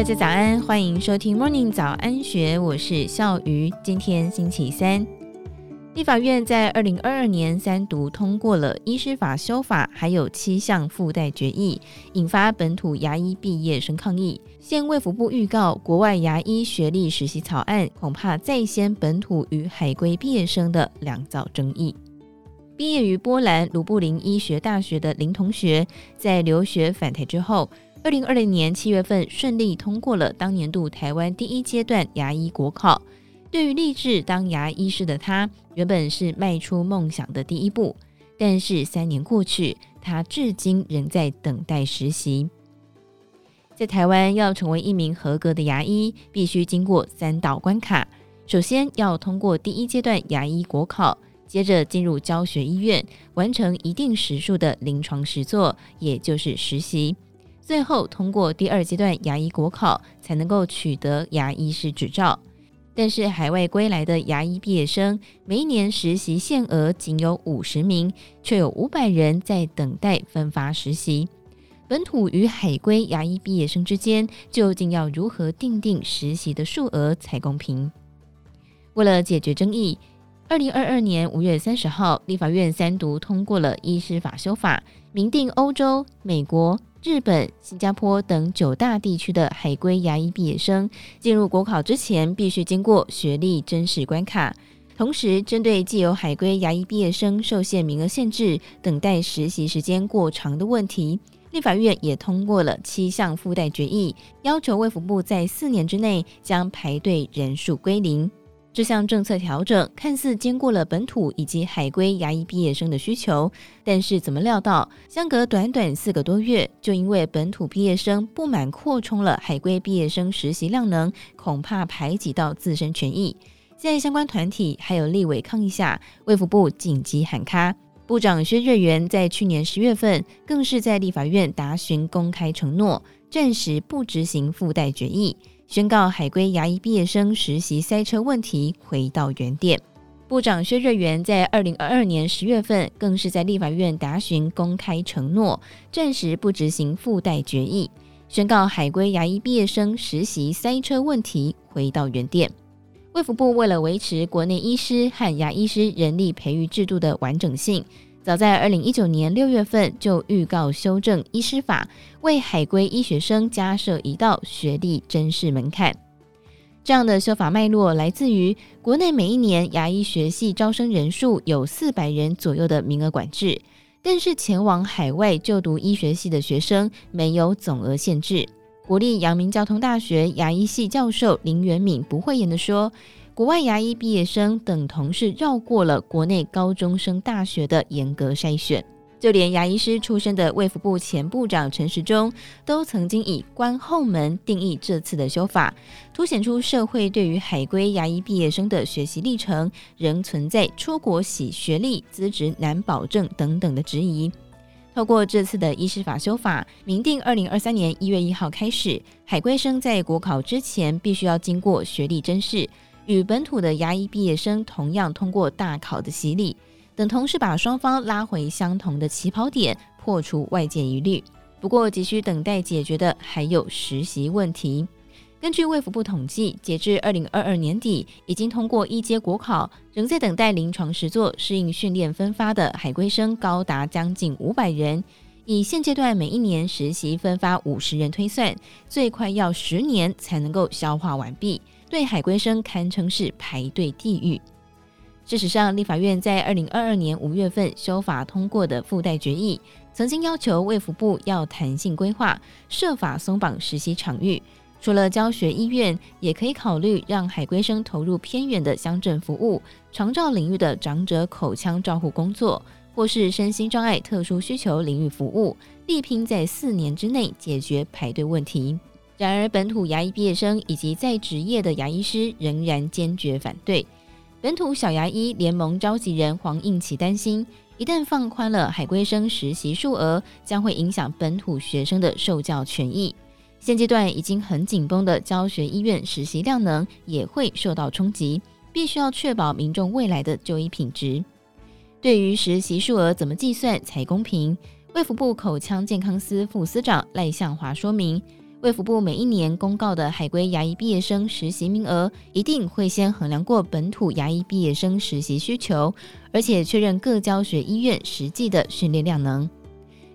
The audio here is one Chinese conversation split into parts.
大家早安，欢迎收听 Morning 早安学，我是笑鱼。今天星期三，立法院在二零二二年三读通过了医师法修法，还有七项附带决议，引发本土牙医毕业生抗议。现卫福部预告，国外牙医学历实习草案恐怕再掀本土与海归毕业生的两造争议。毕业于波兰卢布林医学大学的林同学，在留学返台之后，二零二零年七月份顺利通过了当年度台湾第一阶段牙医国考。对于立志当牙医师的他，原本是迈出梦想的第一步。但是三年过去，他至今仍在等待实习。在台湾，要成为一名合格的牙医，必须经过三道关卡。首先要通过第一阶段牙医国考。接着进入教学医院，完成一定时数的临床实作，也就是实习。最后通过第二阶段牙医国考，才能够取得牙医师执照。但是海外归来的牙医毕业生，每一年实习限额仅有五十名，却有五百人在等待分发实习。本土与海归牙医毕业生之间，究竟要如何订定实习的数额才公平？为了解决争议。二零二二年五月三十号，立法院三读通过了医师法修法，明定欧洲、美国、日本、新加坡等九大地区的海归牙医毕业生进入国考之前，必须经过学历真实关卡。同时，针对既有海归牙医毕业生受限名额限制、等待实习时间过长的问题，立法院也通过了七项附带决议，要求卫福部在四年之内将排队人数归零。这项政策调整看似兼顾了本土以及海归牙医毕业生的需求，但是怎么料到，相隔短短四个多月，就因为本土毕业生不满扩充了海归毕业生实习量能，恐怕排挤到自身权益。在相关团体还有立委抗议下，卫福部紧急喊卡，部长薛瑞元在去年十月份更是在立法院答询公开承诺，暂时不执行附带决议。宣告海归牙医毕业生实习塞车问题回到原点。部长薛瑞元在二零二二年十月份更是在立法院答询公开承诺，暂时不执行附带决议，宣告海归牙医毕业生实习塞车问题回到原点。卫福部为了维持国内医师和牙医师人力培育制度的完整性。早在二零一九年六月份就预告修正医师法，为海归医学生加设一道学历甄试门槛。这样的修法脉络来自于国内每一年牙医学系招生人数有四百人左右的名额管制，但是前往海外就读医学系的学生没有总额限制。国立阳明交通大学牙医系教授林元敏不讳言地说。国外牙医毕业生等同是绕过了国内高中升大学的严格筛选，就连牙医师出身的卫福部前部长陈时中都曾经以“关后门”定义这次的修法，凸显出社会对于海归牙医毕业生的学习历程仍存在出国洗学历、资质难保证等等的质疑。透过这次的医师法修法，明定二零二三年一月一号开始，海归生在国考之前必须要经过学历甄试。与本土的牙医毕业生同样通过大考的洗礼，等同是把双方拉回相同的起跑点，破除外界疑虑。不过，急需等待解决的还有实习问题。根据卫福部统计，截至二零二二年底，已经通过一阶国考，仍在等待临床实作适应训练分发的海归生高达将近五百人。以现阶段每一年实习分发五十人推算，最快要十年才能够消化完毕。对海归生堪称是排队地狱。事实上，立法院在二零二二年五月份修法通过的附带决议，曾经要求卫福部要弹性规划，设法松绑实习场域。除了教学医院，也可以考虑让海归生投入偏远的乡镇服务、长照领域的长者口腔照护工作，或是身心障碍特殊需求领域服务，力拼在四年之内解决排队问题。然而，本土牙医毕业生以及在职业的牙医师仍然坚决反对。本土小牙医联盟召集人黄应奇担心，一旦放宽了海归生实习数额，将会影响本土学生的受教权益。现阶段已经很紧绷的教学医院实习量能也会受到冲击，必须要确保民众未来的就医品质。对于实习数额怎么计算才公平？卫福部口腔健康司副司长赖向华说明。卫福部每一年公告的海归牙医毕业生实习名额，一定会先衡量过本土牙医毕业生实习需求，而且确认各教学医院实际的训练量能。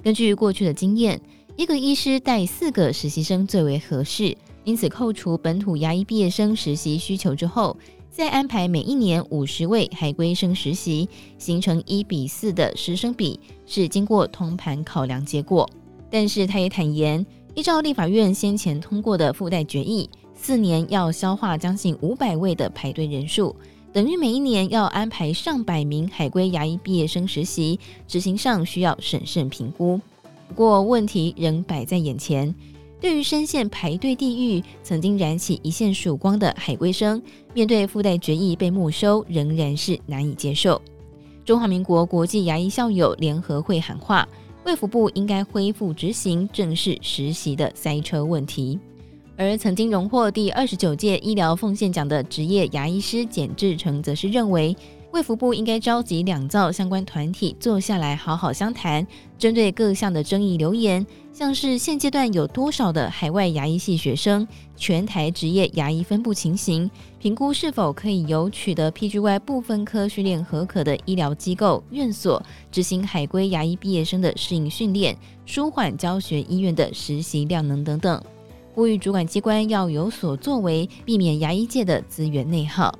根据过去的经验，一个医师带四个实习生最为合适。因此，扣除本土牙医毕业生实习需求之后，再安排每一年五十位海归生实习，形成一比四的师生比，是经过通盘考量结果。但是，他也坦言，依照立法院先前通过的附带决议，四年要消化将近五百位的排队人数，等于每一年要安排上百名海归牙医毕业生实习，执行上需要审慎评估。不过，问题仍摆在眼前。对于深陷排队地狱、曾经燃起一线曙光的海归生，面对附带决议被没收，仍然是难以接受。中华民国国际牙医校友联合会喊话，卫福部应该恢复执行正式实习的塞车问题。而曾经荣获第二十九届医疗奉献奖的职业牙医师简志成，则是认为。卫福部应该召集两造相关团体坐下来好好相谈，针对各项的争议留言，像是现阶段有多少的海外牙医系学生，全台职业牙医分布情形，评估是否可以由取得 PGY 部分科训练合可的医疗机构院所执行海归牙医毕业生的适应训练，舒缓教学医院的实习量能等等，呼吁主管机关要有所作为，避免牙医界的资源内耗。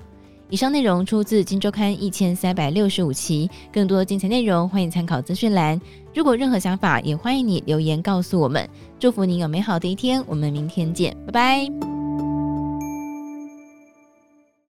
以上内容出自《金周刊》一千三百六十五期，更多精彩内容欢迎参考资讯栏。如果任何想法，也欢迎你留言告诉我们。祝福你有美好的一天，我们明天见，拜拜。